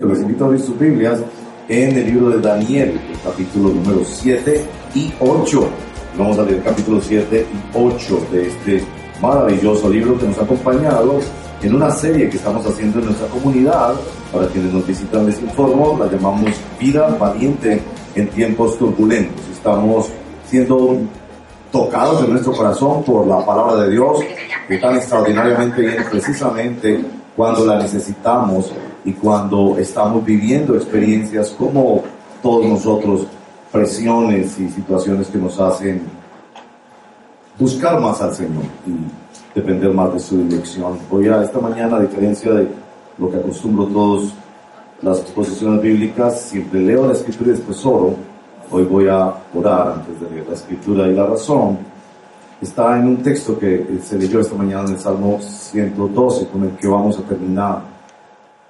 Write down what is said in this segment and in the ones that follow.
Les invito a abrir sus Biblias en el libro de Daniel, el capítulo número 7 y 8. Vamos a leer capítulo 7 y 8 de este maravilloso libro que nos ha acompañado en una serie que estamos haciendo en nuestra comunidad. Para quienes nos visitan les informo, la llamamos Vida Valiente en tiempos turbulentos. Estamos siendo tocados en nuestro corazón por la palabra de Dios, que tan extraordinariamente viene precisamente cuando la necesitamos y cuando estamos viviendo experiencias como todos nosotros, presiones y situaciones que nos hacen buscar más al Señor y depender más de su dirección. Voy a esta mañana, a diferencia de lo que acostumbro todos las exposiciones bíblicas, siempre leo la escritura y después oro. Hoy voy a orar antes de leer la escritura y la razón está en un texto que se leyó esta mañana en el Salmo 112 con el que vamos a terminar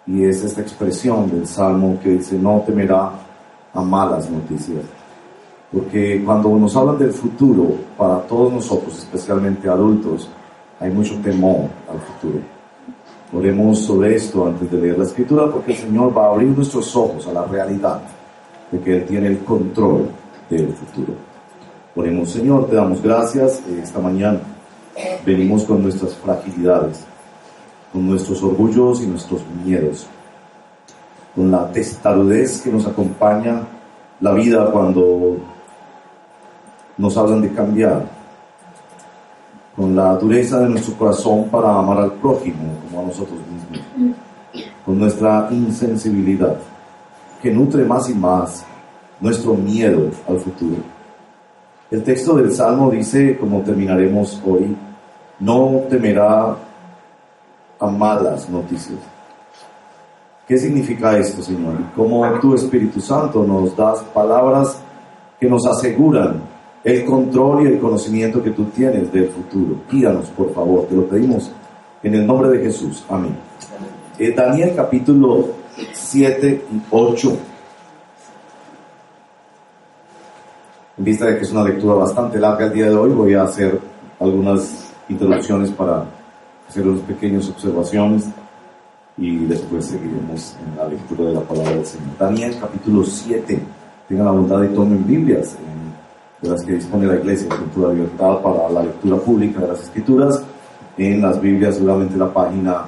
y es esta expresión del Salmo que dice no temerá a malas noticias porque cuando nos hablan del futuro para todos nosotros especialmente adultos hay mucho temor al futuro oremos sobre esto antes de leer la escritura porque el Señor va a abrir nuestros ojos a la realidad de que Él tiene el control del futuro. Oremos, Señor, te damos gracias esta mañana. Venimos con nuestras fragilidades, con nuestros orgullos y nuestros miedos, con la testarudez que nos acompaña la vida cuando nos hablan de cambiar, con la dureza de nuestro corazón para amar al prójimo como a nosotros mismos, con nuestra insensibilidad que nutre más y más nuestro miedo al futuro. El texto del Salmo dice, como terminaremos hoy, no temerá a malas noticias. ¿Qué significa esto, Señor? ¿Cómo tu Espíritu Santo nos das palabras que nos aseguran el control y el conocimiento que tú tienes del futuro? Guíanos, por favor, te lo pedimos en el nombre de Jesús. Amén. Eh, Daniel capítulo 7 y 8. En vista de que es una lectura bastante larga el día de hoy, voy a hacer algunas introducciones para hacer unas pequeñas observaciones y después seguiremos en la lectura de la palabra del Señor. Daniel capítulo 7. Tengan la bondad y tomen Biblias de las que dispone la Iglesia, Cultura Libertad para la lectura pública de las Escrituras. En las Biblias, seguramente la página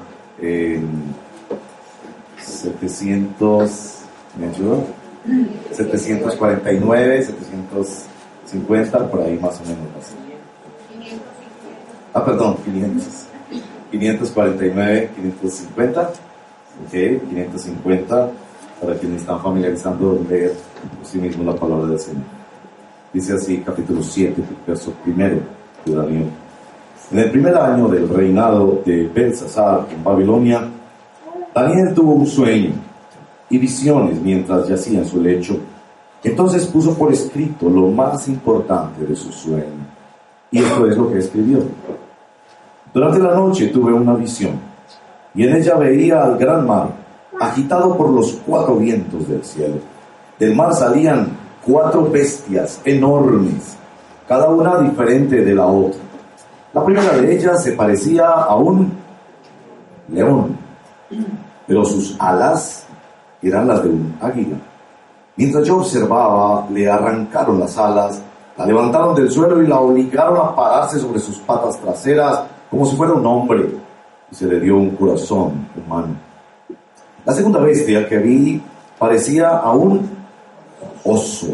700, ¿me ayudó? 749, 750, por ahí más o menos. Ah, perdón, 500. 549, 550. Ok, 550, para quienes están familiarizando leer por sí mismo la palabra del Señor. Dice así, capítulo 7, verso primero de Daniel. En el primer año del reinado de Belsasar en Babilonia, Daniel tuvo un sueño y visiones mientras yacía en su lecho. Entonces puso por escrito lo más importante de su sueño. Y esto es lo que escribió. Durante la noche tuve una visión y en ella veía al gran mar agitado por los cuatro vientos del cielo. Del mar salían cuatro bestias enormes, cada una diferente de la otra. La primera de ellas se parecía a un león, pero sus alas eran las de un águila. Mientras yo observaba, le arrancaron las alas, la levantaron del suelo y la obligaron a pararse sobre sus patas traseras como si fuera un hombre, y se le dio un corazón humano. La segunda bestia que vi parecía a un oso.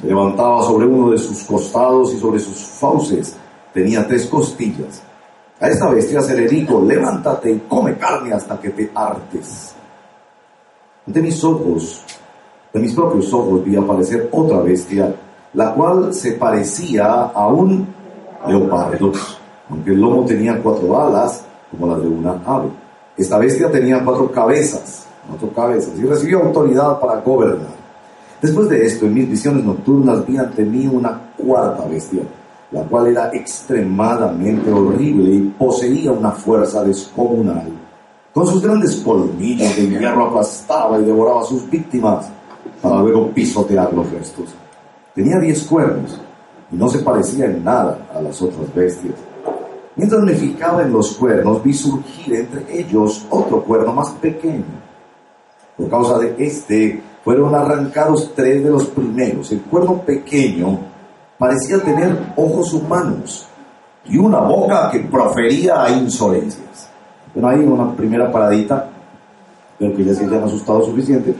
Se levantaba sobre uno de sus costados y sobre sus fauces tenía tres costillas. A esta bestia se le dijo, levántate y come carne hasta que te hartes. Ante mis ojos, de mis propios ojos, vi aparecer otra bestia, la cual se parecía a un leopardo, aunque el lomo tenía cuatro alas, como las de una ave. Esta bestia tenía cuatro cabezas, cuatro cabezas, y recibió autoridad para gobernar. Después de esto, en mis visiones nocturnas vi ante mí una cuarta bestia, la cual era extremadamente horrible y poseía una fuerza descomunal. Con sus grandes colmillos de hierro aplastaba y devoraba a sus víctimas para luego pisotear los restos. Tenía diez cuernos y no se parecía en nada a las otras bestias. Mientras me fijaba en los cuernos, vi surgir entre ellos otro cuerno más pequeño. Por causa de este, fueron arrancados tres de los primeros. El cuerno pequeño parecía tener ojos humanos y una boca que profería insolencias. Bueno, ahí una primera paradita, pero que ya se hayan asustado suficiente.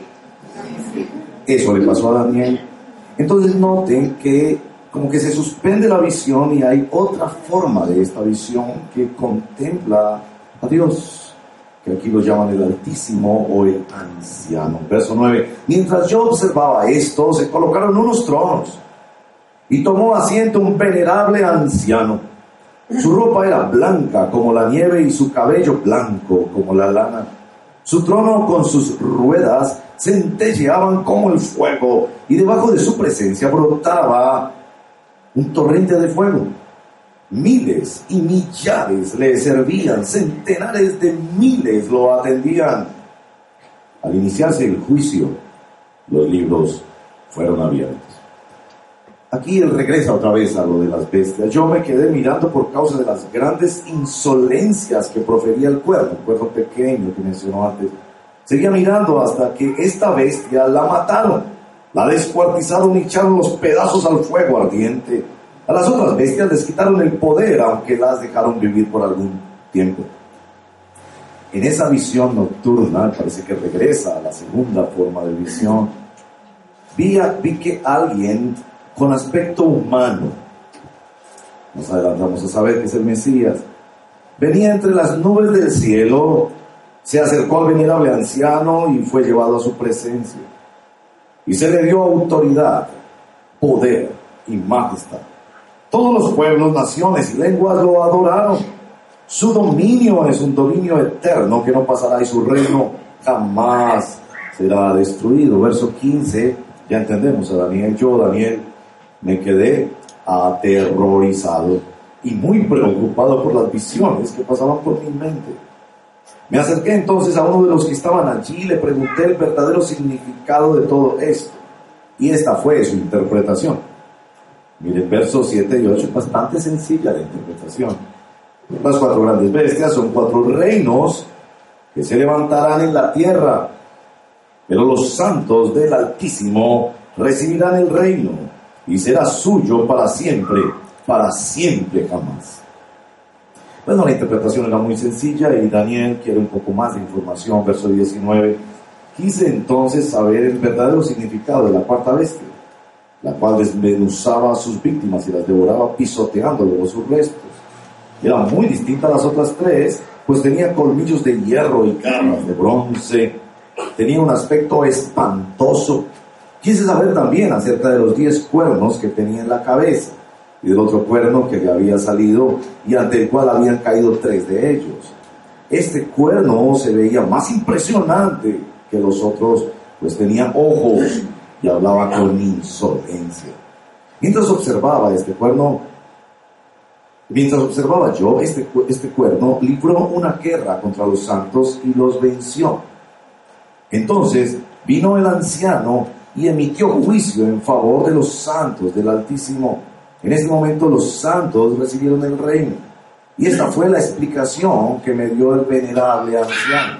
Eso le pasó a Daniel. Entonces noten que como que se suspende la visión y hay otra forma de esta visión que contempla a Dios, que aquí lo llaman el Altísimo o el Anciano. Verso 9. Mientras yo observaba esto, se colocaron unos tronos y tomó asiento un venerable anciano. Su ropa era blanca como la nieve y su cabello blanco como la lana. Su trono con sus ruedas centelleaban como el fuego y debajo de su presencia brotaba un torrente de fuego. Miles y millares le servían, centenares de miles lo atendían. Al iniciarse el juicio, los libros fueron abiertos. Aquí él regresa otra vez a lo de las bestias. Yo me quedé mirando por causa de las grandes insolencias que profería el cuerno, el cuerno pequeño que mencionó antes. Seguía mirando hasta que esta bestia la mataron, la descuartizaron y echaron los pedazos al fuego ardiente. A las otras bestias les quitaron el poder, aunque las dejaron vivir por algún tiempo. En esa visión nocturna, parece que regresa a la segunda forma de visión, vi, vi que alguien con aspecto humano, nos adelantamos a saber que es el Mesías, venía entre las nubes del cielo, se acercó al venerable anciano y fue llevado a su presencia. Y se le dio autoridad, poder y majestad. Todos los pueblos, naciones y lenguas lo adoraron. Su dominio es un dominio eterno que no pasará y su reino jamás será destruido. Verso 15, ya entendemos a Daniel. Yo, Daniel, me quedé aterrorizado y muy preocupado por las visiones que pasaban por mi mente. Me acerqué entonces a uno de los que estaban allí y le pregunté el verdadero significado de todo esto. Y esta fue su interpretación. Miren, versos 7 y 8 es bastante sencilla la interpretación. Las cuatro grandes bestias son cuatro reinos que se levantarán en la tierra, pero los santos del Altísimo recibirán el reino y será suyo para siempre, para siempre jamás. Bueno, la interpretación era muy sencilla y Daniel quiere un poco más de información, verso 19. Quise entonces saber el verdadero significado de la cuarta bestia, la cual desmenuzaba a sus víctimas y las devoraba pisoteándole sus restos. Era muy distinta a las otras tres, pues tenía colmillos de hierro y garras de bronce. Tenía un aspecto espantoso Quise saber también acerca de los diez cuernos que tenía en la cabeza y del otro cuerno que le había salido y ante el cual habían caído tres de ellos. Este cuerno se veía más impresionante que los otros, pues tenía ojos y hablaba con insolencia. Mientras observaba este cuerno, mientras observaba yo, este, este cuerno libró una guerra contra los santos y los venció. Entonces vino el anciano y emitió juicio en favor de los santos del Altísimo. En este momento los santos recibieron el reino. Y esta fue la explicación que me dio el venerable anciano.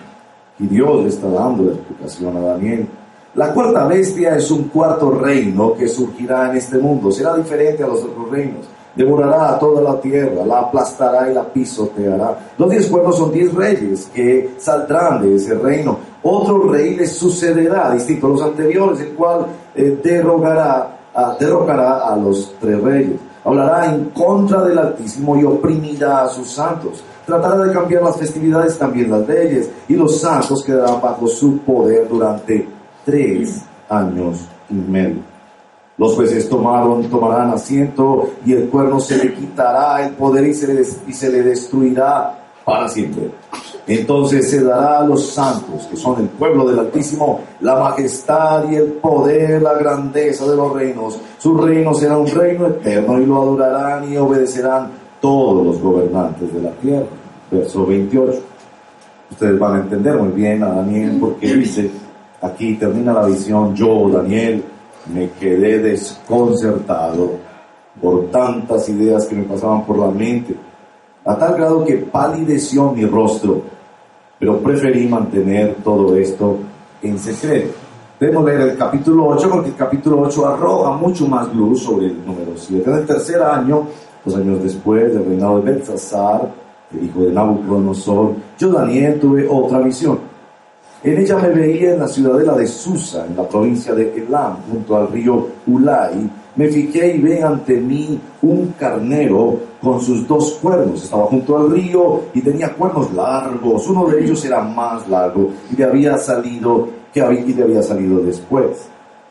Y Dios le está dando la explicación a Daniel. La cuarta bestia es un cuarto reino que surgirá en este mundo. Será diferente a los otros reinos. Devorará a toda la tierra, la aplastará y la pisoteará. Los diez cuernos son diez reyes que saldrán de ese reino otro rey le sucederá, distinto a los anteriores, el cual eh, derrogará, derrocará a los tres reyes. Hablará en contra del Altísimo y oprimirá a sus santos. Tratará de cambiar las festividades, también las leyes, y los santos quedarán bajo su poder durante tres años y medio. Los jueces tomaron, tomarán asiento y el cuerno se le quitará el poder y se y se le destruirá para siempre. Entonces se dará a los santos, que son el pueblo del Altísimo, la majestad y el poder, la grandeza de los reinos. Su reino será un reino eterno y lo adorarán y obedecerán todos los gobernantes de la tierra. Verso 28. Ustedes van a entender muy bien a Daniel porque dice, aquí termina la visión, yo, Daniel, me quedé desconcertado por tantas ideas que me pasaban por la mente a tal grado que palideció mi rostro, pero preferí mantener todo esto en secreto. Debemos leer el capítulo 8 porque el capítulo 8 arroja mucho más luz sobre el número 7. En el tercer año, dos años después del reinado de Belsasar, el hijo de Nabucodonosor, yo Daniel tuve otra visión. En ella me veía en la ciudadela de Susa, en la provincia de Elam, junto al río Ulai. Me fijé y ve ante mí un carnero con sus dos cuernos. Estaba junto al río y tenía cuernos largos. Uno de ellos era más largo y le había salido que había salido después.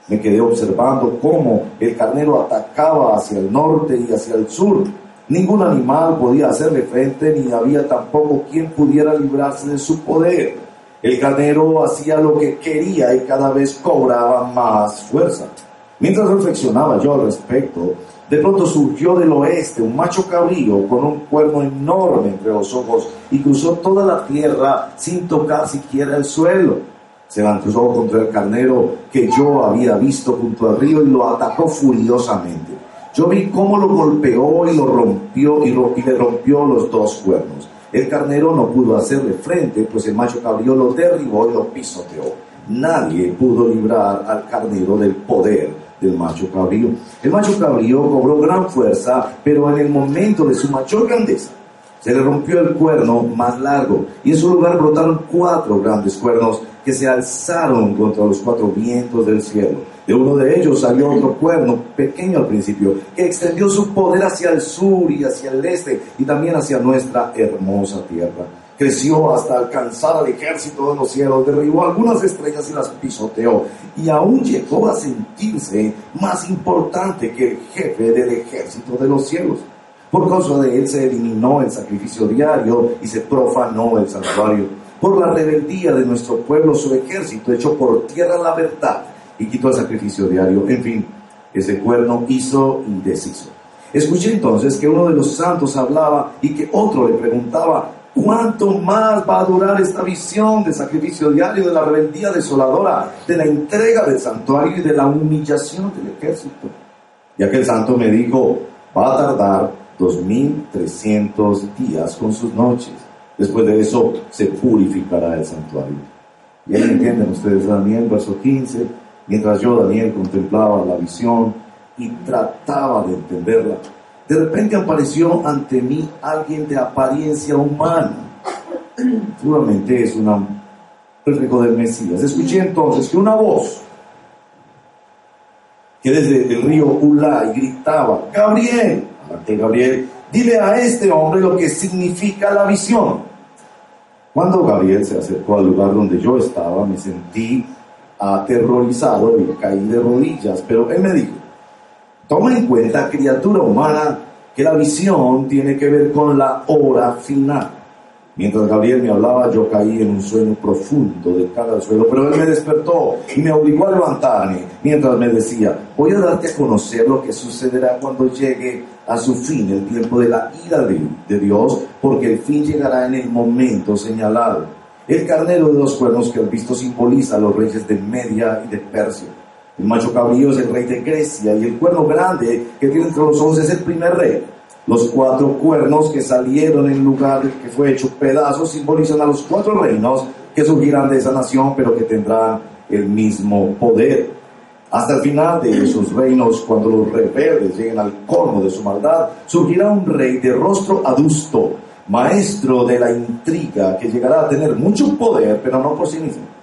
Me quedé observando cómo el carnero atacaba hacia el norte y hacia el sur. Ningún animal podía hacerle frente ni había tampoco quien pudiera librarse de su poder. El carnero hacía lo que quería y cada vez cobraba más fuerza. Mientras reflexionaba yo al respecto, de pronto surgió del oeste un macho cabrío con un cuerno enorme entre los ojos y cruzó toda la tierra sin tocar siquiera el suelo se lanzó contra el carnero que yo había visto junto al río y lo atacó furiosamente. Yo vi cómo lo golpeó y lo rompió y, le rompió los dos cuernos. El carnero no pudo hacerle frente, pues el macho cabrío lo derribó y lo pisoteó. Nadie pudo librar al carnero del poder del macho cabrío. El macho cabrío cobró gran fuerza, pero en el momento de su mayor grandeza, se le rompió el cuerno más largo y en su lugar brotaron cuatro grandes cuernos que se alzaron contra los cuatro vientos del cielo. De uno de ellos salió otro cuerno, pequeño al principio, que extendió su poder hacia el sur y hacia el este y también hacia nuestra hermosa tierra. Creció hasta alcanzar al ejército de los cielos, derribó algunas estrellas y las pisoteó y aún llegó a sentirse más importante que el jefe del ejército de los cielos. Por causa de él se eliminó el sacrificio diario y se profanó el santuario. Por la rebeldía de nuestro pueblo, su ejército echó por tierra la verdad y quitó el sacrificio diario. En fin, ese cuerno hizo deshizo. Escuché entonces que uno de los santos hablaba y que otro le preguntaba, ¿cuánto más va a durar esta visión de sacrificio diario, de la rebeldía desoladora, de la entrega del santuario y de la humillación del ejército? Y aquel santo me dijo, va a tardar 2.300 días con sus noches. Después de eso se purificará el santuario. Y ahí entienden ustedes Daniel, verso 15, mientras yo, Daniel, contemplaba la visión y trataba de entenderla, de repente apareció ante mí alguien de apariencia humana. Seguramente es una reflejo del Mesías. Escuché entonces que una voz que desde el río Ulay gritaba, Gabriel, Gabriel, dile a este hombre lo que significa la visión. Cuando Gabriel se acercó al lugar donde yo estaba, me sentí aterrorizado y caí de rodillas, pero él me dijo, toma en cuenta, criatura humana, que la visión tiene que ver con la hora final. Mientras Gabriel me hablaba, yo caí en un sueño profundo de cara al suelo, pero él me despertó y me obligó a levantarme mientras me decía, voy a darte a conocer lo que sucederá cuando llegue a su fin el tiempo de la ira de, Dios, porque el fin llegará en el momento señalado. El carnero de dos cuernos que has visto simboliza a los reyes de Media y de Persia. El macho cabrío es el rey de Grecia y el cuerno grande que tiene entre los ojos es el primer rey. Los cuatro cuernos que salieron en lugar que fue hecho pedazos simbolizan a los cuatro reinos que surgirán de esa nación, pero que tendrán el mismo poder. Hasta el final de esos reinos, cuando los rebeldes lleguen al colmo de su maldad, surgirá un rey de rostro adusto, maestro de la intriga, que llegará a tener mucho poder, pero no por sí mismo.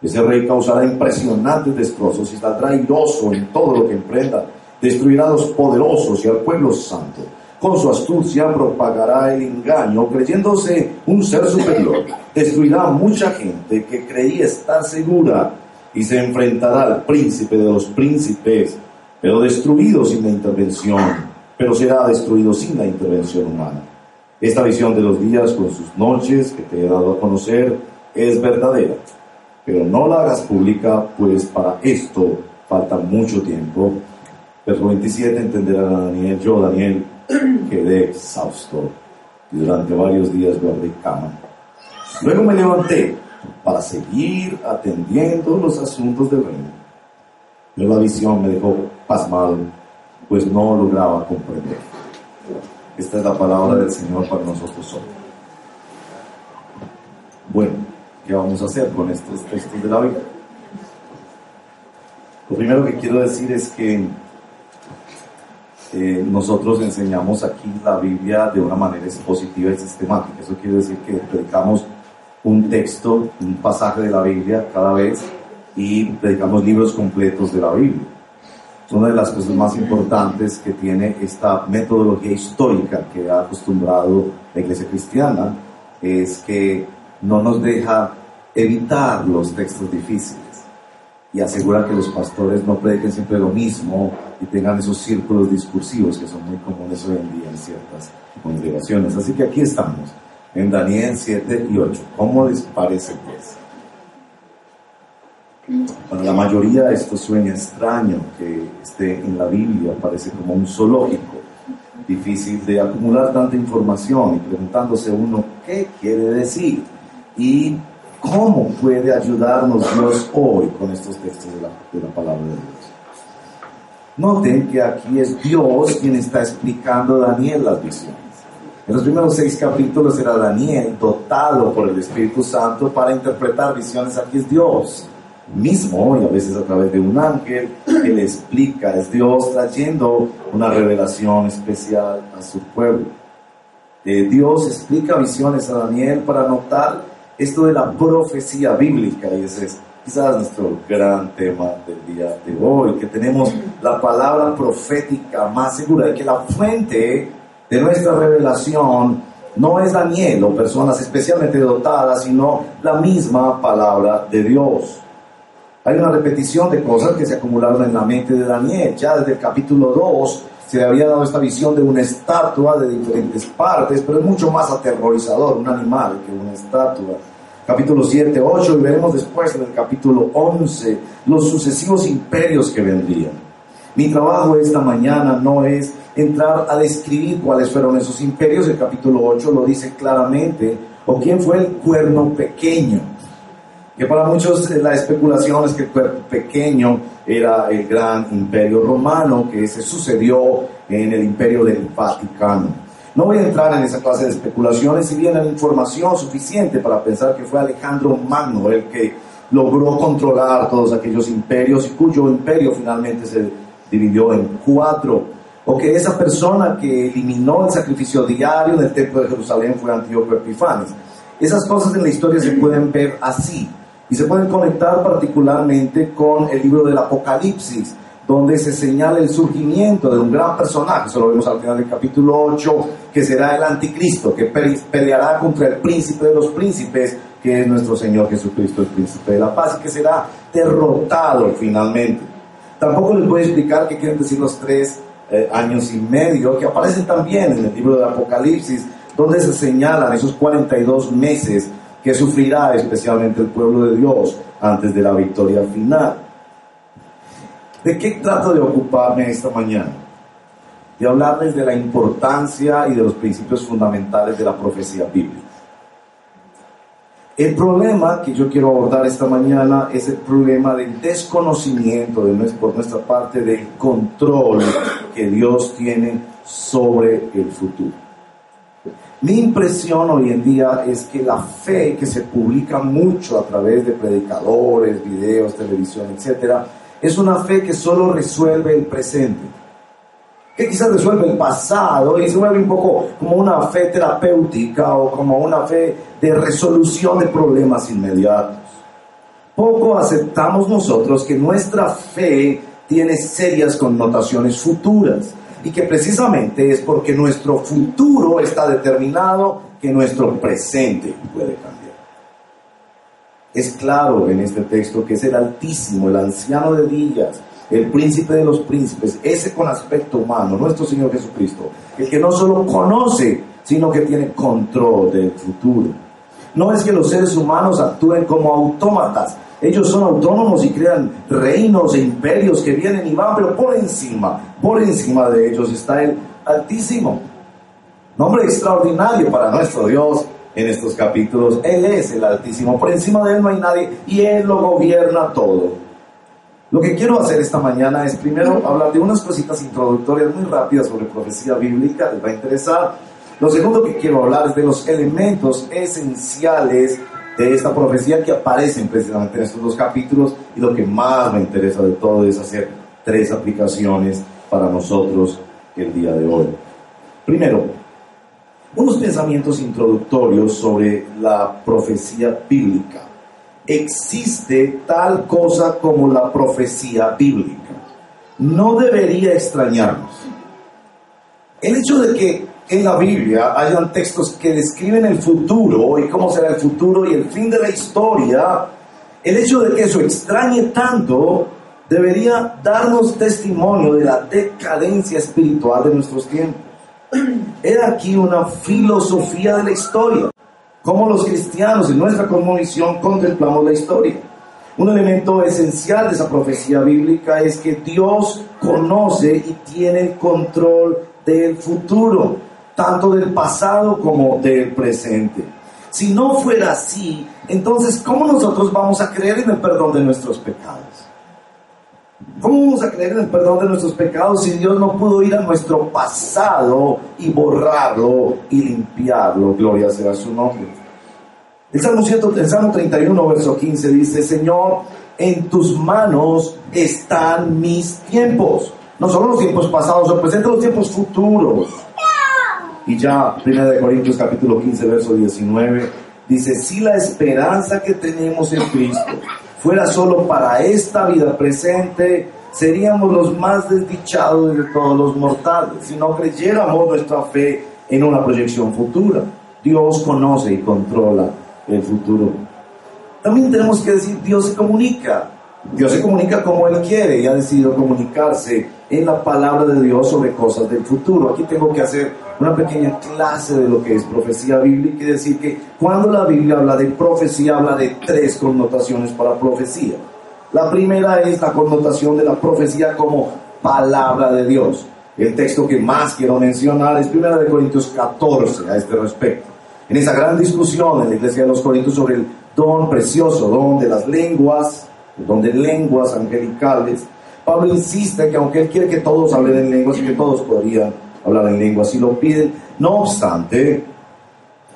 Ese rey causará impresionantes destrozos y está trairoso en todo lo que emprenda. Destruirá a los poderosos y al pueblo santo con su astucia propagará el engaño, creyéndose un ser superior. Destruirá a mucha gente que creía estar segura y se enfrentará al príncipe de los príncipes, pero destruido sin la intervención, pero será destruido sin la intervención humana. Esta visión de los días con sus noches que te he dado a conocer es verdadera, pero no la hagas pública, pues para esto falta mucho tiempo. Verso 27 entenderá Daniel, yo Daniel, quedé exhausto y durante varios días guardé cama. Luego me levanté para seguir atendiendo los asuntos del reino. Pero la visión me dejó pasmado, pues no lograba comprender. Esta es la palabra del Señor para nosotros hoy. Bueno, ¿qué vamos a hacer con estos textos de la Biblia? Lo primero que quiero decir es que eh, nosotros enseñamos aquí la Biblia de una manera expositiva y sistemática. Eso quiere decir que predicamos un texto, un pasaje de la Biblia cada vez y predicamos libros completos de la Biblia. Una de las cosas más importantes que tiene esta metodología histórica que ha acostumbrado la iglesia cristiana es que no nos deja evitar los textos difíciles y asegura que los pastores no prediquen siempre lo mismo y tengan esos círculos discursivos que son muy comunes hoy en día en ciertas congregaciones. Así que aquí estamos, en Daniel 7 y 8. ¿Cómo les parece pues? Para la mayoría esto suena extraño que esté en la Biblia, parece como un zoológico, difícil de acumular tanta información y preguntándose uno qué quiere decir y cómo puede ayudarnos Dios hoy con estos textos de la, de la palabra de Dios. Noten que aquí es Dios quien está explicando a Daniel las visiones. En los primeros seis capítulos era Daniel dotado por el Espíritu Santo para interpretar visiones. Aquí es Dios mismo y a veces a través de un ángel que le explica, es Dios trayendo una revelación especial a su pueblo. Eh, Dios explica visiones a Daniel para notar esto de la profecía bíblica y ese es quizás nuestro gran tema del día de hoy, que tenemos la palabra profética más segura de que la fuente de nuestra revelación no es Daniel o personas especialmente dotadas, sino la misma palabra de Dios. Hay una repetición de cosas que se acumularon en la mente de Daniel. Ya desde el capítulo 2 se le había dado esta visión de una estatua de diferentes partes, pero es mucho más aterrorizador un animal que una estatua. Capítulo 7, 8 y veremos después en el capítulo 11 los sucesivos imperios que vendrían. Mi trabajo esta mañana no es entrar a describir cuáles fueron esos imperios, el capítulo 8 lo dice claramente, o quién fue el cuerno pequeño que para muchos eh, la especulación es que el cuerpo pequeño era el gran imperio romano que se sucedió en el imperio del Vaticano. No voy a entrar en esa clase de especulaciones, si bien hay información suficiente para pensar que fue Alejandro Magno el que logró controlar todos aquellos imperios y cuyo imperio finalmente se dividió en cuatro. O que esa persona que eliminó el sacrificio diario en el templo de Jerusalén fue Antíoco Epifanes. Esas cosas en la historia se pueden ver así y se pueden conectar particularmente con el libro del Apocalipsis, donde se señala el surgimiento de un gran personaje, eso lo vemos al final del capítulo 8, que será el anticristo, que peleará contra el príncipe de los príncipes, que es nuestro Señor Jesucristo, el príncipe de la paz, y que será derrotado finalmente. Tampoco les voy a explicar qué quieren decir los tres eh, años y medio, que aparecen también en el libro del Apocalipsis, donde se señalan esos 42 meses que sufrirá especialmente el pueblo de Dios antes de la victoria final. ¿De qué trato de ocuparme esta mañana? De hablarles de la importancia y de los principios fundamentales de la profecía bíblica. El problema que yo quiero abordar esta mañana es el problema del desconocimiento de por nuestra parte del control que Dios tiene sobre el futuro. Mi impresión hoy en día es que la fe que se publica mucho a través de predicadores, videos, televisión, etc., es una fe que solo resuelve el presente. Que quizás resuelve el pasado y se vuelve un poco como una fe terapéutica o como una fe de resolución de problemas inmediatos. Poco aceptamos nosotros que nuestra fe tiene serias connotaciones futuras y que precisamente es porque nuestro futuro está determinado que nuestro presente puede cambiar. Es claro en este texto que es el Altísimo, el anciano de días, el príncipe de los príncipes, ese con aspecto humano, nuestro Señor Jesucristo, el que no solo conoce, sino que tiene control del futuro. No es que los seres humanos actúen como autómatas, ellos son autónomos y crean reinos e imperios que vienen y van, pero por encima, por encima de ellos está el Altísimo. Nombre extraordinario para nuestro Dios en estos capítulos. Él es el Altísimo. Por encima de Él no hay nadie y Él lo gobierna todo. Lo que quiero hacer esta mañana es primero hablar de unas cositas introductorias muy rápidas sobre profecía bíblica, les va a interesar. Lo segundo que quiero hablar es de los elementos esenciales de esta profecía que aparecen precisamente en estos dos capítulos y lo que más me interesa de todo es hacer tres aplicaciones para nosotros el día de hoy. Primero, unos pensamientos introductorios sobre la profecía bíblica. Existe tal cosa como la profecía bíblica. No debería extrañarnos. El hecho de que en la Biblia hayan textos que describen el futuro y cómo será el futuro y el fin de la historia, el hecho de que eso extrañe tanto debería darnos testimonio de la decadencia espiritual de nuestros tiempos. Era aquí una filosofía de la historia, como los cristianos en nuestra cosmovisión contemplamos la historia. Un elemento esencial de esa profecía bíblica es que Dios conoce y tiene el control del futuro, tanto del pasado como del presente. Si no fuera así, entonces, ¿cómo nosotros vamos a creer en el perdón de nuestros pecados? ¿Cómo vamos a creer en el perdón de nuestros pecados si Dios no pudo ir a nuestro pasado y borrarlo y limpiarlo? Gloria sea su nombre. El Salmo, el Salmo 31, verso 15 dice, Señor, en tus manos están mis tiempos. No solo los tiempos pasados, representa los tiempos futuros. Y ya, 1 Corintios capítulo 15, verso 19, dice, si la esperanza que tenemos en Cristo fuera solo para esta vida presente, seríamos los más desdichados de todos los mortales, si no creyéramos nuestra fe en una proyección futura. Dios conoce y controla el futuro. También tenemos que decir, Dios comunica. Dios se comunica como Él quiere y ha decidido comunicarse en la palabra de Dios sobre cosas del futuro. Aquí tengo que hacer una pequeña clase de lo que es profecía bíblica y decir que cuando la Biblia habla de profecía, habla de tres connotaciones para profecía. La primera es la connotación de la profecía como palabra de Dios. El texto que más quiero mencionar es 1 Corintios 14 a este respecto. En esa gran discusión en la iglesia de los Corintios sobre el don precioso, don de las lenguas, el don de lenguas angelicales, Pablo insiste que aunque él quiere que todos hablen en lenguas y que todos podrían hablar en lenguas si lo piden, no obstante,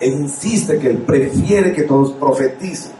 él insiste que él prefiere que todos profeticen.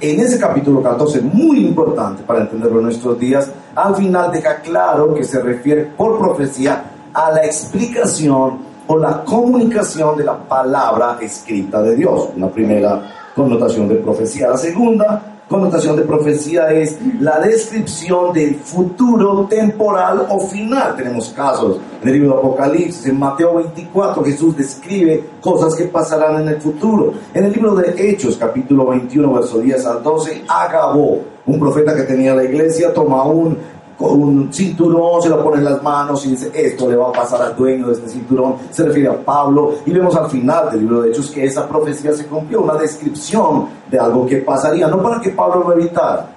En ese capítulo 14, muy importante para entenderlo en nuestros días, al final deja claro que se refiere por profecía a la explicación o la comunicación de la palabra escrita de Dios. Una primera connotación de profecía. La segunda connotación de profecía es la descripción del futuro temporal o final. Tenemos casos en el libro de Apocalipsis, en Mateo 24, Jesús describe cosas que pasarán en el futuro. En el libro de Hechos, capítulo 21, verso 10 al 12, Agabó, un profeta que tenía la iglesia, toma un con un cinturón, se lo pone en las manos y dice, esto le va a pasar al dueño de este cinturón, se refiere a Pablo, y vemos al final del libro de Hechos que esa profecía se cumplió, una descripción de algo que pasaría, no para que Pablo lo evitara,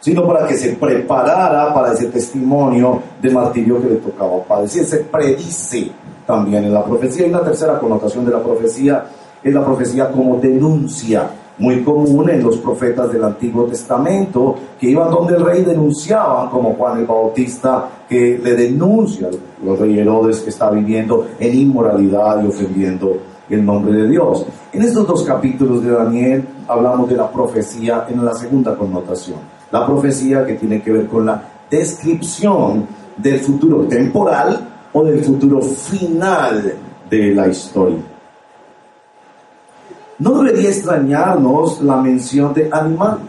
sino para que se preparara para ese testimonio de martirio que le tocaba padecer, se predice también en la profecía, y la tercera connotación de la profecía es la profecía como denuncia, muy común en los profetas del Antiguo Testamento, que iban donde el rey denunciaban, como Juan el Bautista, que le denuncia los rey Herodes que está viviendo en inmoralidad y ofendiendo el nombre de Dios. En estos dos capítulos de Daniel hablamos de la profecía en la segunda connotación, la profecía que tiene que ver con la descripción del futuro temporal o del futuro final de la historia. No debería extrañarnos la mención de animales.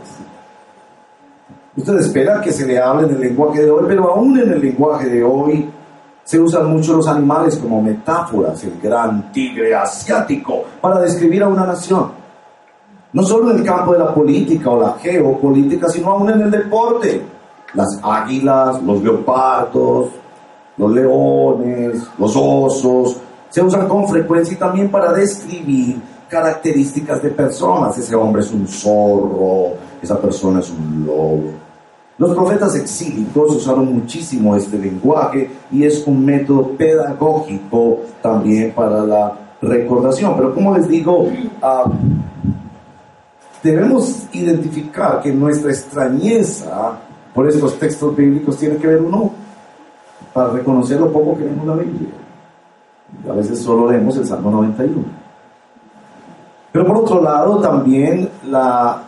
Usted espera que se le hable en el lenguaje de hoy, pero aún en el lenguaje de hoy se usan mucho los animales como metáforas, el gran tigre asiático, para describir a una nación. No solo en el campo de la política o la geopolítica, sino aún en el deporte. Las águilas, los leopardos, los leones, los osos, se usan con frecuencia y también para describir características de personas. Ese hombre es un zorro, esa persona es un lobo. Los profetas exílicos usaron muchísimo este lenguaje y es un método pedagógico también para la recordación. Pero como les digo, ah, debemos identificar que nuestra extrañeza por estos textos bíblicos tiene que ver uno para reconocer lo poco que vemos la Biblia. A veces solo leemos el Salmo 91. Pero por otro lado, también la,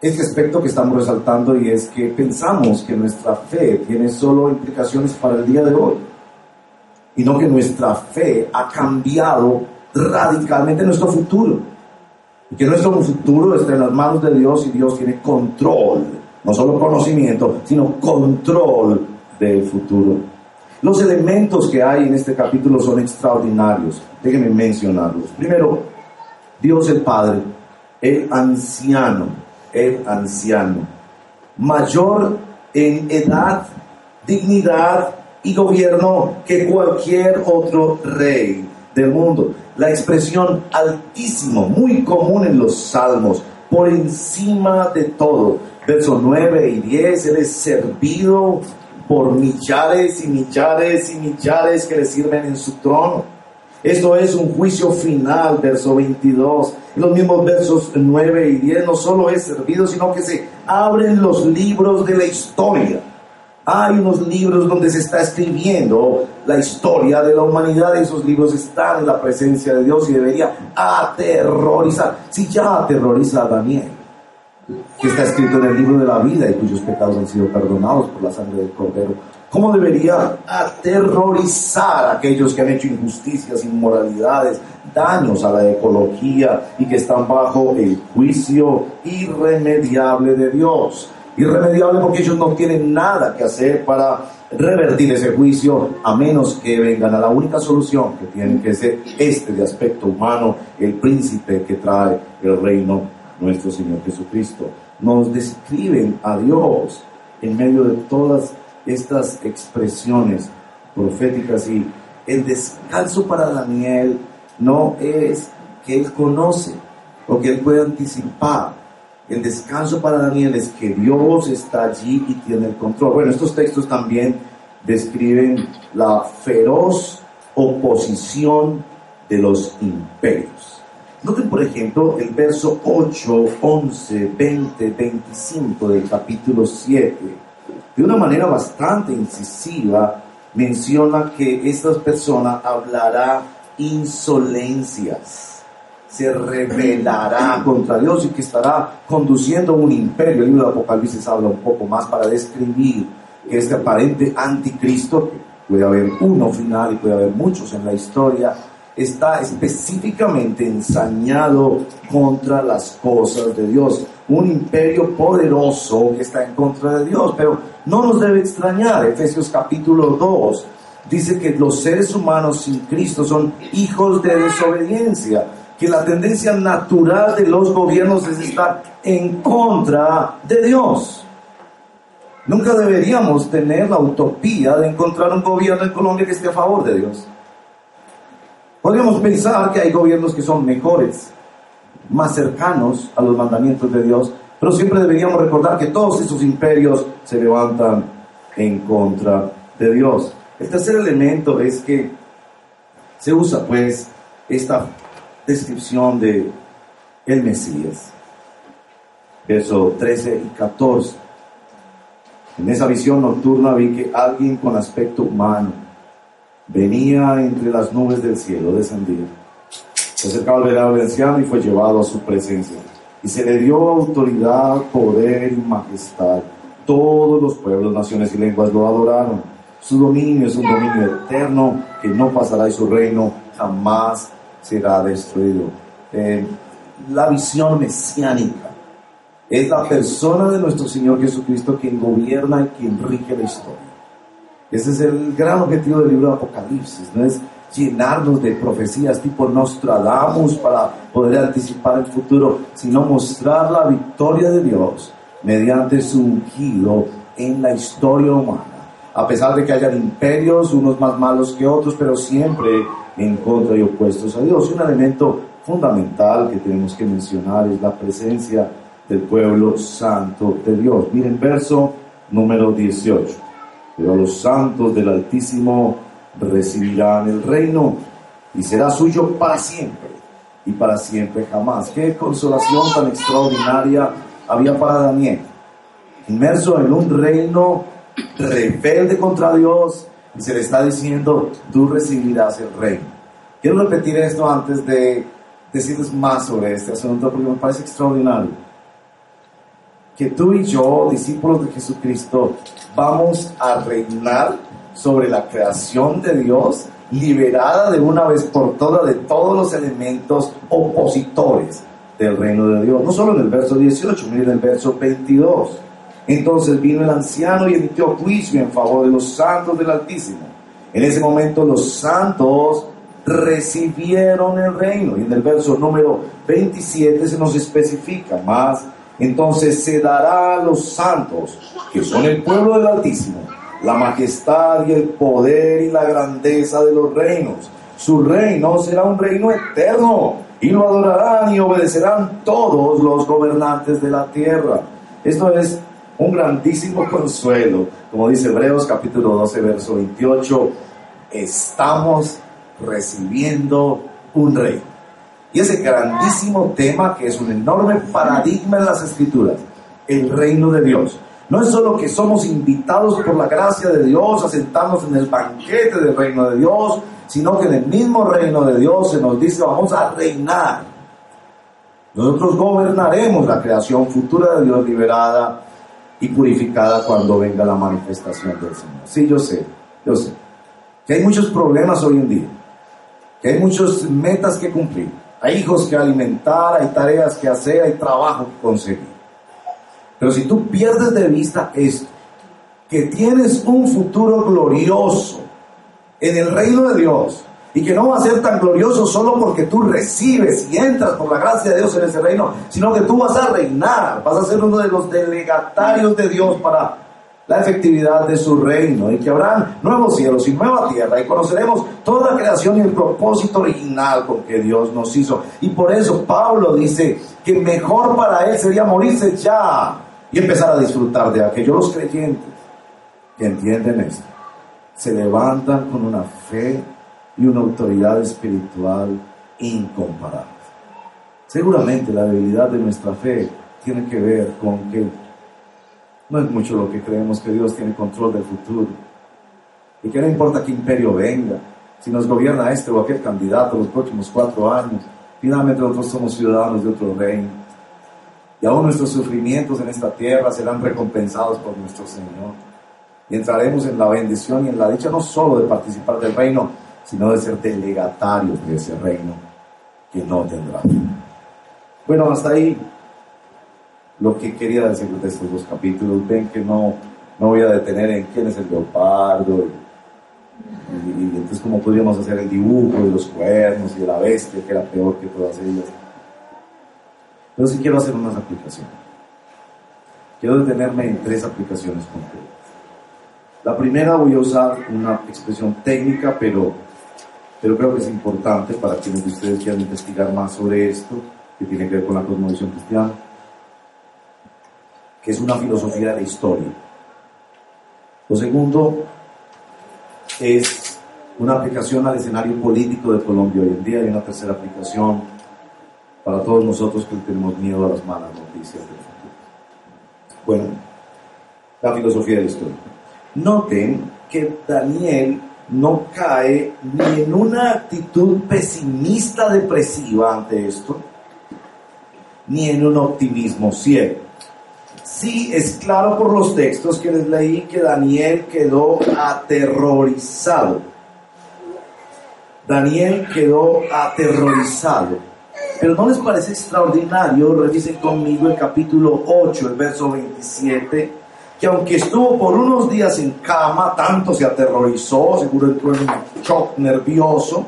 este aspecto que estamos resaltando y es que pensamos que nuestra fe tiene solo implicaciones para el día de hoy y no que nuestra fe ha cambiado radicalmente nuestro futuro. Y que nuestro futuro está en las manos de Dios y Dios tiene control, no solo conocimiento, sino control del futuro. Los elementos que hay en este capítulo son extraordinarios. Déjenme mencionarlos. Primero, Dios el Padre, el anciano, el anciano, mayor en edad, dignidad y gobierno que cualquier otro rey del mundo. La expresión altísimo, muy común en los salmos, por encima de todo. Versos 9 y 10, Él es servido por millares y millares y millares que le sirven en su trono. Esto es un juicio final, verso 22. En los mismos versos 9 y 10 no solo es servido, sino que se abren los libros de la historia. Hay unos libros donde se está escribiendo la historia de la humanidad. Esos libros están en la presencia de Dios y debería aterrorizar. Si ya aterroriza a Daniel, que está escrito en el libro de la vida y cuyos pecados han sido perdonados por la sangre del Cordero. ¿Cómo debería aterrorizar a aquellos que han hecho injusticias, inmoralidades, daños a la ecología y que están bajo el juicio irremediable de Dios? irremediable porque ellos no tienen nada que hacer para revertir ese juicio a menos que vengan a la única solución que tienen que ser este de aspecto humano, el príncipe que trae el reino, nuestro Señor Jesucristo. Nos describen a Dios en medio de todas estas expresiones proféticas y el descanso para Daniel no es que él conoce o que él puede anticipar, el descanso para Daniel es que Dios está allí y tiene el control. Bueno, estos textos también describen la feroz oposición de los imperios. Noten, por ejemplo, el verso 8, 11, 20, 25 del capítulo 7. De una manera bastante incisiva, menciona que esta persona hablará insolencias se rebelará contra Dios y que estará conduciendo un imperio. El libro de Apocalipsis habla un poco más para describir este aparente anticristo, que puede haber uno final y puede haber muchos en la historia, está específicamente ensañado contra las cosas de Dios. Un imperio poderoso que está en contra de Dios, pero no nos debe extrañar. Efesios capítulo 2 dice que los seres humanos sin Cristo son hijos de desobediencia que la tendencia natural de los gobiernos es estar en contra de Dios. Nunca deberíamos tener la utopía de encontrar un gobierno en Colombia que esté a favor de Dios. Podríamos pensar que hay gobiernos que son mejores, más cercanos a los mandamientos de Dios, pero siempre deberíamos recordar que todos esos imperios se levantan en contra de Dios. El tercer elemento es que se usa pues esta descripción de el Mesías. Verso 13 y 14. En esa visión nocturna vi que alguien con aspecto humano venía entre las nubes del cielo, descendía. Se acercaba al venerable anciano y fue llevado a su presencia. Y se le dio autoridad, poder y majestad. Todos los pueblos, naciones y lenguas lo adoraron. Su dominio es un dominio eterno que no pasará y su reino jamás será destruido. Eh, la visión mesiánica es la persona de nuestro Señor Jesucristo quien gobierna y quien rige la historia. Ese es el gran objetivo del libro de Apocalipsis, no es llenarnos de profecías tipo Nostradamus para poder anticipar el futuro, sino mostrar la victoria de Dios mediante su ungido en la historia humana. A pesar de que hayan imperios, unos más malos que otros, pero siempre en contra y opuestos a Dios. Un elemento fundamental que tenemos que mencionar es la presencia del pueblo santo de Dios. Miren verso número 18. Pero los santos del Altísimo recibirán el reino y será suyo para siempre y para siempre jamás. Qué consolación tan extraordinaria había para Daniel. Inmerso en un reino rebelde contra Dios, y se le está diciendo, tú recibirás el reino. Quiero repetir esto antes de decirles más sobre este asunto porque me parece extraordinario. Que tú y yo, discípulos de Jesucristo, vamos a reinar sobre la creación de Dios, liberada de una vez por todas de todos los elementos opositores del reino de Dios. No solo en el verso 18, miren el verso 22. Entonces vino el anciano y emitió juicio en favor de los santos del Altísimo. En ese momento los santos recibieron el reino. Y en el verso número 27 se nos especifica más. Entonces se dará a los santos, que son el pueblo del Altísimo, la majestad y el poder y la grandeza de los reinos. Su reino será un reino eterno y lo adorarán y obedecerán todos los gobernantes de la tierra. Esto es un grandísimo consuelo, como dice Hebreos capítulo 12, verso 28. Estamos recibiendo un rey. Y ese grandísimo tema que es un enorme paradigma en las escrituras, el reino de Dios. No es solo que somos invitados por la gracia de Dios a sentarnos en el banquete del reino de Dios, sino que en el mismo reino de Dios se nos dice vamos a reinar. Nosotros gobernaremos la creación futura de Dios liberada y purificada cuando venga la manifestación del Señor. Sí, yo sé, yo sé que hay muchos problemas hoy en día que hay muchas metas que cumplir, hay hijos que alimentar, hay tareas que hacer, hay trabajo que conseguir. Pero si tú pierdes de vista esto, que tienes un futuro glorioso en el reino de Dios y que no va a ser tan glorioso solo porque tú recibes y entras por la gracia de Dios en ese reino, sino que tú vas a reinar, vas a ser uno de los delegatarios de Dios para la efectividad de su reino y que habrán nuevos cielos y nueva tierra y conoceremos toda la creación y el propósito original con que Dios nos hizo. Y por eso Pablo dice que mejor para él sería morirse ya y empezar a disfrutar de aquello. Los creyentes que entienden esto se levantan con una fe y una autoridad espiritual incomparable. Seguramente la debilidad de nuestra fe tiene que ver con que no es mucho lo que creemos que Dios tiene control del futuro. Y que no importa qué imperio venga, si nos gobierna este o aquel candidato los próximos cuatro años, finalmente nosotros somos ciudadanos de otro reino. Y aún nuestros sufrimientos en esta tierra serán recompensados por nuestro Señor. Y entraremos en la bendición y en la dicha no solo de participar del reino, sino de ser delegatarios de ese reino que no tendrá fin. Bueno, hasta ahí lo que quería decir de estos dos capítulos. Ven que no, no voy a detener en quién es el leopardo y, entonces cómo podríamos hacer el dibujo de los cuernos y de la bestia, que era peor que todas ellas. Pero sí quiero hacer unas aplicaciones. Quiero detenerme en tres aplicaciones concretas. La primera voy a usar una expresión técnica, pero, pero creo que es importante para quienes de ustedes quieran investigar más sobre esto, que tiene que ver con la cosmovisión cristiana que es una filosofía de historia. Lo segundo es una aplicación al escenario político de Colombia hoy en día y una tercera aplicación para todos nosotros que tenemos miedo a las malas noticias del futuro. Bueno, la filosofía de la. Noten que Daniel no cae ni en una actitud pesimista depresiva ante esto, ni en un optimismo ciego. Sí, es claro por los textos que les leí que Daniel quedó aterrorizado. Daniel quedó aterrorizado. Pero ¿no les parece extraordinario? Revisen conmigo el capítulo 8, el verso 27, que aunque estuvo por unos días en cama, tanto se aterrorizó, seguro entró en un shock nervioso,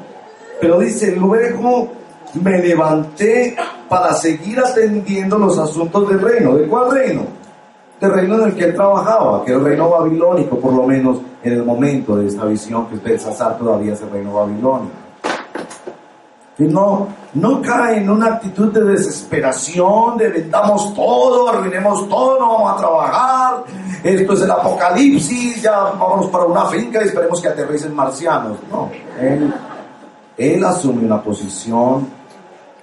pero dice, luego me levanté para seguir atendiendo los asuntos del reino. ¿De cuál reino? Del reino en el que él trabajaba, que el reino babilónico, por lo menos en el momento de esta visión que Belsasar todavía es el reino babilónico. Y no, no cae en una actitud de desesperación, de vendamos todo, arruinemos todo, no vamos a trabajar, esto es el apocalipsis, ya vamos para una finca y esperemos que aterricen marcianos. No, él, él asume una posición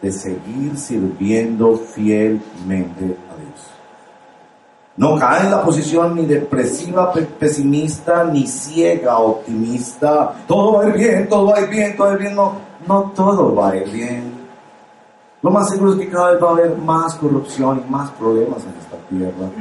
de seguir sirviendo fielmente. No cae en la posición ni depresiva, pesimista, ni ciega, optimista. Todo va a ir bien, todo va a ir bien, todo va a ir bien. No, no todo va a ir bien. lo más seguro es que cada vez va a haber más corrupción y más problemas en esta tierra.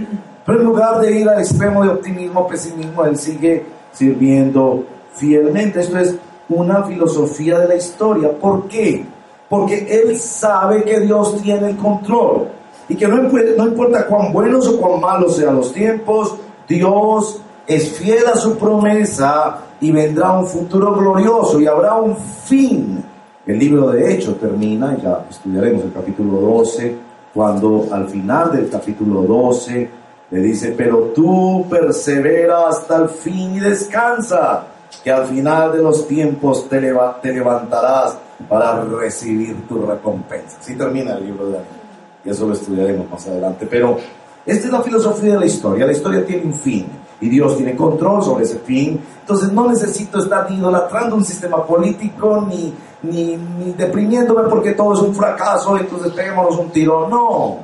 Pero en lugar de ir al extremo de optimismo, pesimismo, él sigue sirviendo fielmente. Esto es una filosofía de la historia. ¿Por qué? Porque él sabe que Dios tiene el control y que no, no importa cuán buenos o cuán malos sean los tiempos, Dios es fiel a su promesa y vendrá un futuro glorioso y habrá un fin. El libro de Hechos termina, ya estudiaremos el capítulo 12, cuando al final del capítulo 12 le dice, pero tú persevera hasta el fin y descansa, que al final de los tiempos te, te levantarás para recibir tu recompensa. Así termina el libro de Daniel. Y eso lo estudiaremos más adelante. Pero esta es la filosofía de la historia. La historia tiene un fin y Dios tiene control sobre ese fin. Entonces no necesito estar idolatrando un sistema político ni, ni, ni deprimiéndome porque todo es un fracaso, entonces peguémonos un tiro. No.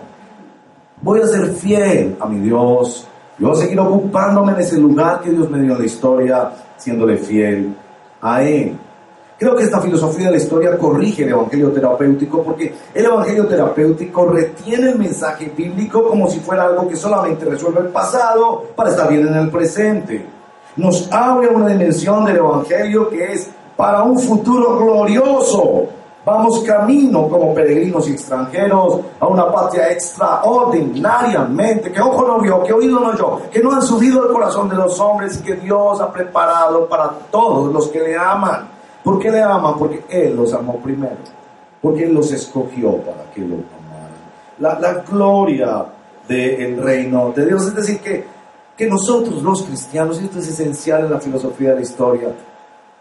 Voy a ser fiel a mi Dios. Yo voy a seguir ocupándome en ese lugar que Dios me dio en la historia, siéndole fiel a Él. Creo que esta filosofía de la historia corrige el evangelio terapéutico porque el evangelio terapéutico retiene el mensaje bíblico como si fuera algo que solamente resuelve el pasado para estar bien en el presente. Nos abre una dimensión del evangelio que es para un futuro glorioso. Vamos camino como peregrinos y extranjeros a una patria extraordinariamente, que ojo no vio, que oído no oyó, que no han subido el corazón de los hombres y que Dios ha preparado para todos los que le aman. ¿Por qué le aman? Porque Él los amó primero. Porque Él los escogió para que lo amaran. La, gloria del reino de Dios. Es decir, que, que nosotros los cristianos, y esto es esencial en la filosofía de la historia,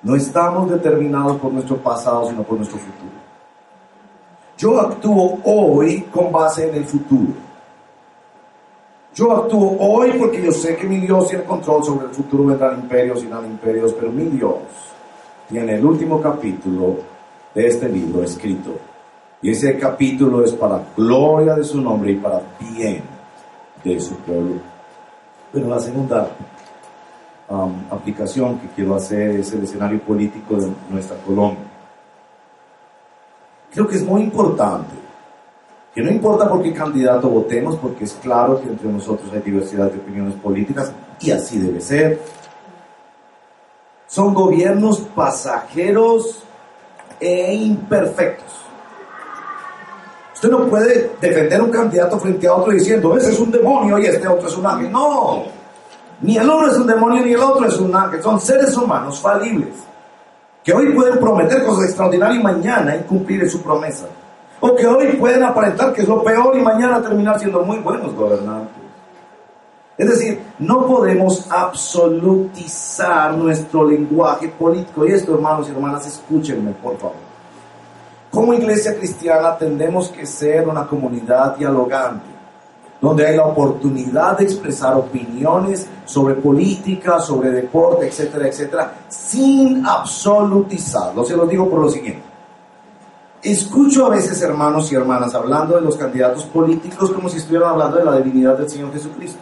no estamos determinados por nuestro pasado, sino por nuestro futuro. Yo actúo hoy con base en el futuro. Yo actúo hoy porque yo sé que mi Dios tiene control sobre el futuro, vendrán imperios y imperios, pero mi Dios tiene el último capítulo de este libro escrito. Y ese capítulo es para gloria de su nombre y para bien de su pueblo. Pero la segunda um, aplicación que quiero hacer es el escenario político de nuestra Colombia. Creo que es muy importante que no importa por qué candidato votemos, porque es claro que entre nosotros hay diversidad de opiniones políticas y así debe ser son gobiernos pasajeros e imperfectos. Usted no puede defender un candidato frente a otro diciendo, ese es un demonio y este otro es un ángel. No, ni el uno es un demonio ni el otro es un ángel. Son seres humanos falibles que hoy pueden prometer cosas extraordinarias y mañana incumplir su promesa. O que hoy pueden aparentar que es lo peor y mañana terminar siendo muy buenos gobernantes. Es decir, no podemos absolutizar nuestro lenguaje político. Y esto, hermanos y hermanas, escúchenme, por favor. Como iglesia cristiana tendemos que ser una comunidad dialogante, donde hay la oportunidad de expresar opiniones sobre política, sobre deporte, etcétera, etcétera, sin absolutizarlo. Se lo digo por lo siguiente. Escucho a veces hermanos y hermanas hablando de los candidatos políticos como si estuvieran hablando de la divinidad del Señor Jesucristo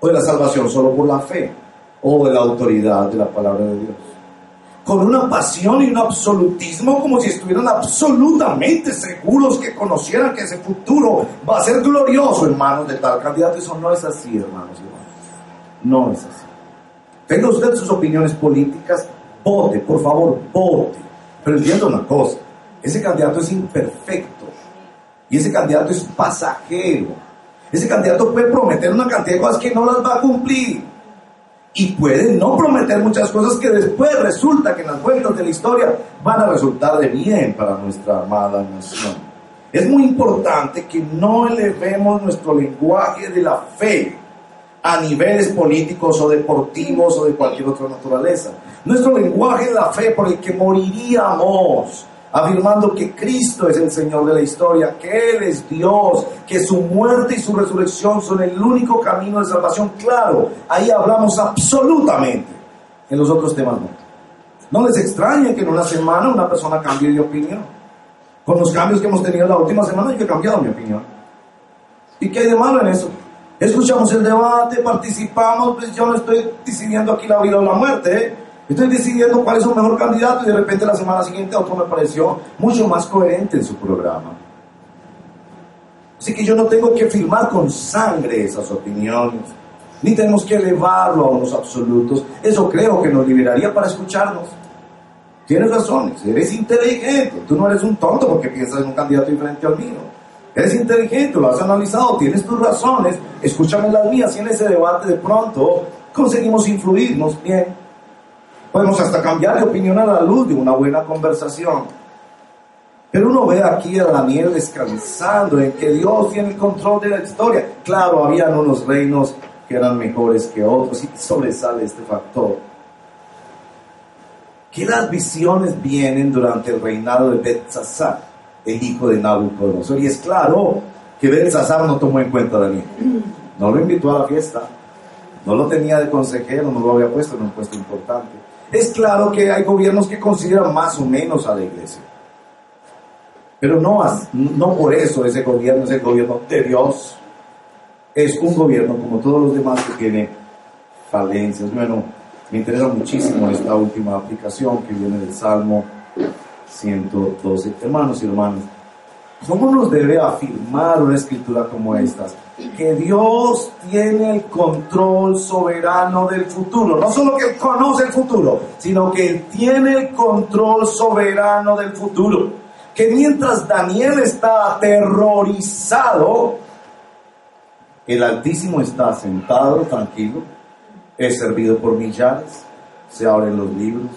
o de la salvación solo por la fe, o de la autoridad de la palabra de Dios. Con una pasión y un absolutismo como si estuvieran absolutamente seguros que conocieran que ese futuro va a ser glorioso en manos de tal candidato. Eso no es así, hermanos y hermanas. No es así. Tenga usted sus opiniones políticas, vote, por favor, vote. Pero entienda una cosa, ese candidato es imperfecto y ese candidato es pasajero ese candidato puede prometer una cantidad de cosas que no las va a cumplir. Y puede no prometer muchas cosas que después resulta que en las vueltas de la historia van a resultar de bien para nuestra amada nación. Es muy importante que no elevemos nuestro lenguaje de la fe a niveles políticos o deportivos o de cualquier otra naturaleza. Nuestro lenguaje de la fe por el que moriríamos afirmando que Cristo es el Señor de la historia, que Él es Dios, que su muerte y su resurrección son el único camino de salvación. Claro, ahí hablamos absolutamente. En los otros temas no. No les extrañe que en una semana una persona cambie de opinión. Con los cambios que hemos tenido la última semana, yo he cambiado mi opinión. ¿Y qué hay de malo en eso? Escuchamos el debate, participamos, pues yo no estoy decidiendo aquí la vida o la muerte. ¿eh? Estoy decidiendo cuál es un mejor candidato y de repente la semana siguiente otro me pareció mucho más coherente en su programa. Así que yo no tengo que firmar con sangre esas opiniones, ni tenemos que elevarlo a unos absolutos. Eso creo que nos liberaría para escucharnos. Tienes razones, eres inteligente, tú no eres un tonto porque piensas en un candidato diferente al mío. Eres inteligente, lo has analizado, tienes tus razones, escúchame las mías y en ese debate de pronto conseguimos influirnos bien Podemos hasta cambiar de opinión a la luz de una buena conversación. Pero uno ve aquí a Daniel descansando en que Dios tiene el control de la historia. Claro, habían unos reinos que eran mejores que otros y sobresale este factor. Que las visiones vienen durante el reinado de Betsasar, el hijo de Nabucodonosor. Y es claro que Betsasar no tomó en cuenta a Daniel. No lo invitó a la fiesta. No lo tenía de consejero, no lo había puesto en un puesto importante. Es claro que hay gobiernos que consideran más o menos a la iglesia. Pero no, no por eso ese gobierno es el gobierno de Dios. Es un gobierno como todos los demás que tiene falencias. Bueno, me interesa muchísimo esta última aplicación que viene del Salmo 112. Hermanos y hermanas, ¿cómo nos debe afirmar una escritura como esta? que Dios tiene el control soberano del futuro. No solo que conoce el futuro, sino que tiene el control soberano del futuro. Que mientras Daniel está aterrorizado, el Altísimo está sentado, tranquilo, es servido por millares, se abren los libros,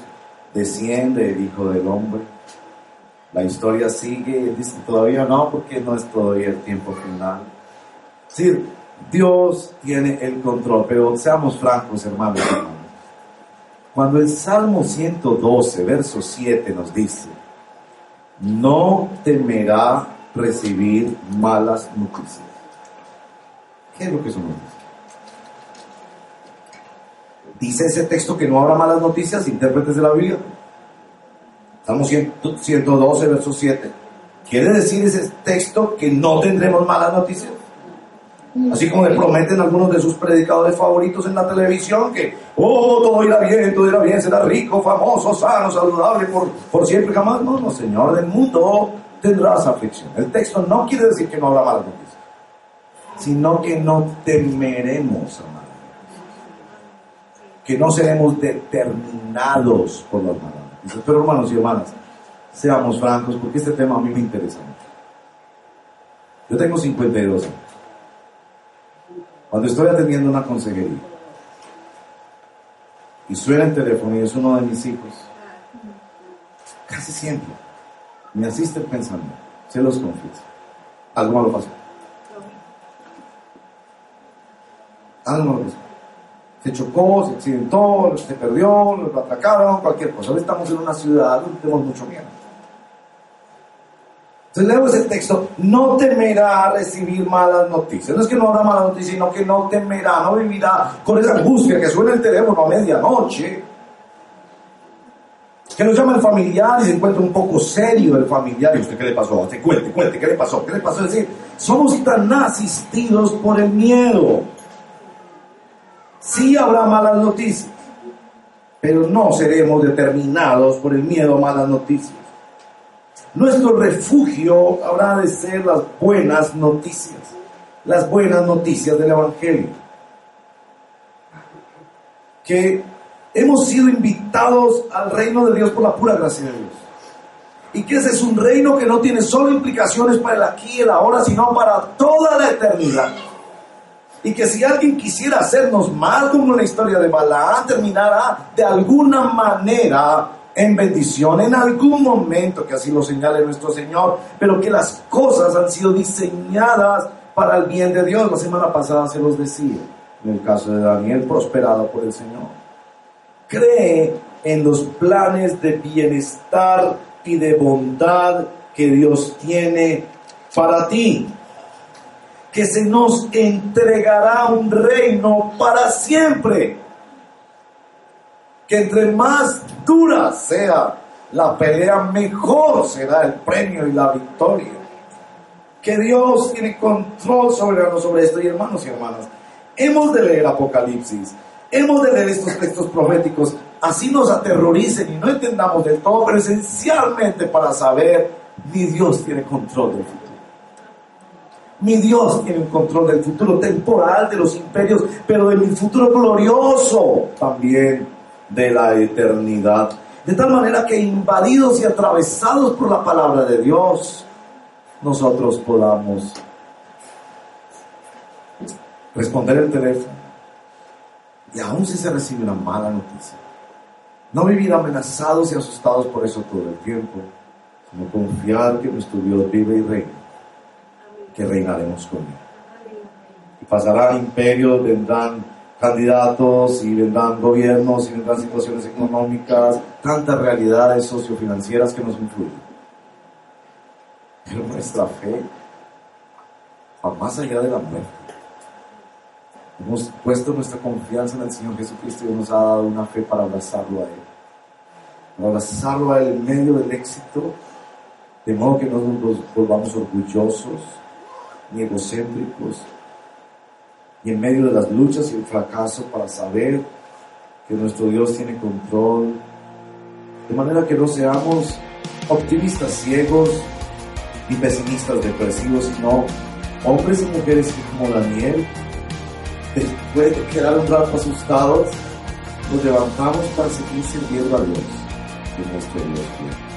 desciende el Hijo del Hombre. La historia sigue, él dice todavía no, porque no es todavía el tiempo final decir, Dios tiene el control, pero seamos francos, hermanos. Cuando el Salmo 112, verso 7 nos dice, no temerá recibir malas noticias. ¿Qué es lo que nos dice? Dice ese texto que no habrá malas noticias, intérpretes de la Biblia. Salmo 112, verso 7. ¿Quiere decir ese texto que no tendremos malas noticias? Así como le prometen algunos de sus predicadores favoritos en la televisión que, oh, todo irá bien, todo irá bien, será rico, famoso, sano, saludable por, por siempre, jamás. No, no, Señor del mundo tendrás aflicción. El texto no quiere decir que no habrá malas noticias, sino que no temeremos a malas noticias. Que no seremos determinados por las malas noticias. Pero hermanos y hermanas, seamos francos, porque este tema a mí me interesa mucho. Yo tengo 52 años. Cuando estoy atendiendo una consejería y suena el teléfono y es uno de mis hijos, casi siempre me asiste el pensamiento, se los confieso. Algo malo pasó. Algo malo pasó. Se chocó, se accidentó, se perdió, lo atracaron, cualquier cosa. Ahora estamos en una ciudad donde tenemos mucho miedo. Entonces leo ese texto, no temerá recibir malas noticias. No es que no habrá malas noticias, sino que no temerá, no vivirá con esa angustia que suena el teléfono a medianoche. Que nos llama el familiar y se encuentra un poco serio el familiar. ¿Y usted qué le pasó? Te cuente, cuente, ¿qué le pasó? ¿Qué le pasó? Es decir, somos tan asistidos por el miedo. Sí habrá malas noticias, pero no seremos determinados por el miedo a malas noticias. Nuestro refugio habrá de ser las buenas noticias, las buenas noticias del Evangelio. Que hemos sido invitados al reino de Dios por la pura gracia de Dios. Y que ese es un reino que no tiene solo implicaciones para el aquí y el ahora, sino para toda la eternidad. Y que si alguien quisiera hacernos mal como la historia de Balaán, terminará de alguna manera en bendición en algún momento, que así lo señale nuestro Señor, pero que las cosas han sido diseñadas para el bien de Dios. La semana pasada se los decía, en el caso de Daniel, prosperado por el Señor. Cree en los planes de bienestar y de bondad que Dios tiene para ti. Que se nos entregará un reino para siempre que entre más dura sea la pelea, mejor será el premio y la victoria. Que Dios tiene control sobre, sobre esto. Y hermanos y hermanas, hemos de leer Apocalipsis, hemos de leer estos textos proféticos así nos aterroricen y no entendamos del todo, pero esencialmente para saber, mi Dios tiene control del futuro. Mi Dios tiene un control del futuro temporal de los imperios, pero de mi futuro glorioso también de la eternidad. De tal manera que invadidos y atravesados por la palabra de Dios, nosotros podamos responder el teléfono y aún si se recibe una mala noticia, no vivir amenazados y asustados por eso todo el tiempo, sino confiar que nuestro Dios vive y reina, que reinaremos con Él. Y pasarán imperios, vendrán candidatos y vendrán gobiernos y vendrán situaciones económicas, tantas realidades sociofinancieras que nos influyen. Pero nuestra fe va más allá de la muerte Hemos puesto nuestra confianza en el Señor Jesucristo y nos ha dado una fe para abrazarlo a Él. Para abrazarlo a Él en medio del éxito, de modo que no nos volvamos orgullosos ni egocéntricos, y en medio de las luchas y el fracaso para saber que nuestro Dios tiene control, de manera que no seamos optimistas ciegos y pesimistas depresivos, sino hombres y mujeres como Daniel después de quedar un rato asustados, nos levantamos para seguir sirviendo a Dios, que nuestro Dios quiere.